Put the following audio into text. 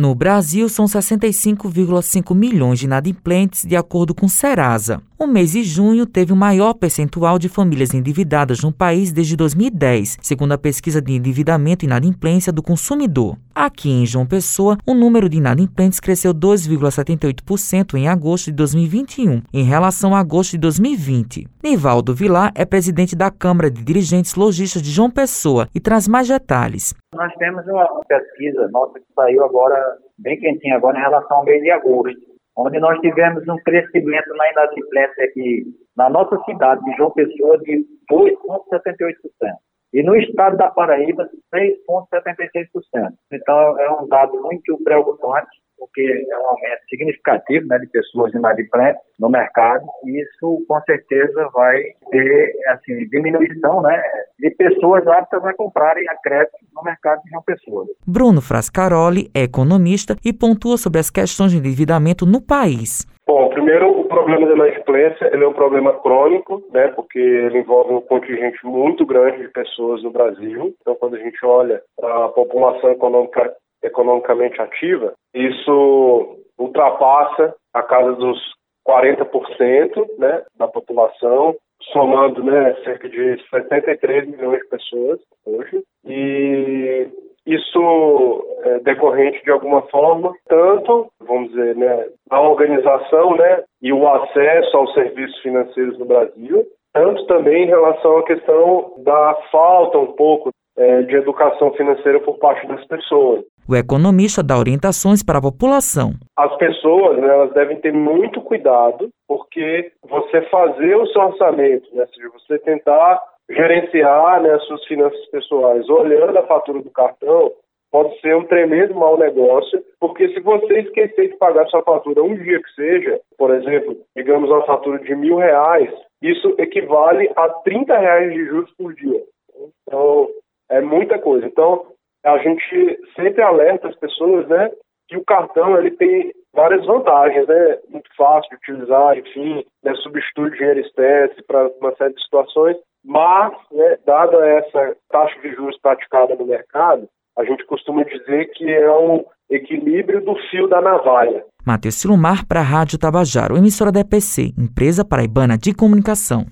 No Brasil, são 65,5 milhões de inadimplentes, de acordo com Serasa. O mês de junho teve o maior percentual de famílias endividadas no país desde 2010, segundo a pesquisa de endividamento e inadimplência do consumidor. Aqui em João Pessoa, o número de inadimplentes cresceu 2,78% em agosto de 2021, em relação a agosto de 2020. Nivaldo Vilar é presidente da Câmara de Dirigentes Logistas de João Pessoa e traz mais detalhes. Nós temos uma pesquisa nossa que saiu agora, bem quentinha agora, em relação ao mês de agosto onde nós tivemos um crescimento na inadimplência aqui na nossa cidade de João Pessoa de 2,78%. E no estado da Paraíba, 6,76%. Então, é um dado muito preocupante porque é um aumento significativo né, de pessoas inadimplentes no mercado, e isso com certeza vai ter assim, diminuição né, de pessoas aptas a comprarem a crédito no mercado de uma pessoa. Bruno Frascaroli é economista e pontua sobre as questões de endividamento no país. Bom, primeiro, o problema da inadimplência ele é um problema crônico, né, porque ele envolve um contingente muito grande de pessoas no Brasil. Então, quando a gente olha para a população econômica economicamente ativa, isso ultrapassa a casa dos 40% né, da população, somando né, cerca de 73 milhões de pessoas hoje. E isso é decorrente de alguma forma, tanto, vamos dizer, né, da organização né, e o acesso aos serviços financeiros no Brasil, tanto também em relação à questão da falta um pouco é, de educação financeira por parte das pessoas. O economista dá orientações para a população. As pessoas né, elas devem ter muito cuidado, porque você fazer o seu orçamento, né, seja, você tentar gerenciar né, as suas finanças pessoais olhando a fatura do cartão, pode ser um tremendo mau negócio, porque se você esquecer de pagar sua fatura um dia que seja, por exemplo, digamos uma fatura de mil reais, isso equivale a 30 reais de juros por dia. Então, é muita coisa. Então, a gente sempre alerta as pessoas, né, que o cartão ele tem várias vantagens, né, muito fácil de utilizar, enfim, né, substitui dinheiro espécie para uma série de situações, mas, né, dada essa taxa de juros praticada no mercado, a gente costuma dizer que é um equilíbrio do fio da navalha. Matheus Silumar para a Rádio Tabajaro, emissora da EPC, empresa paraibana de comunicação.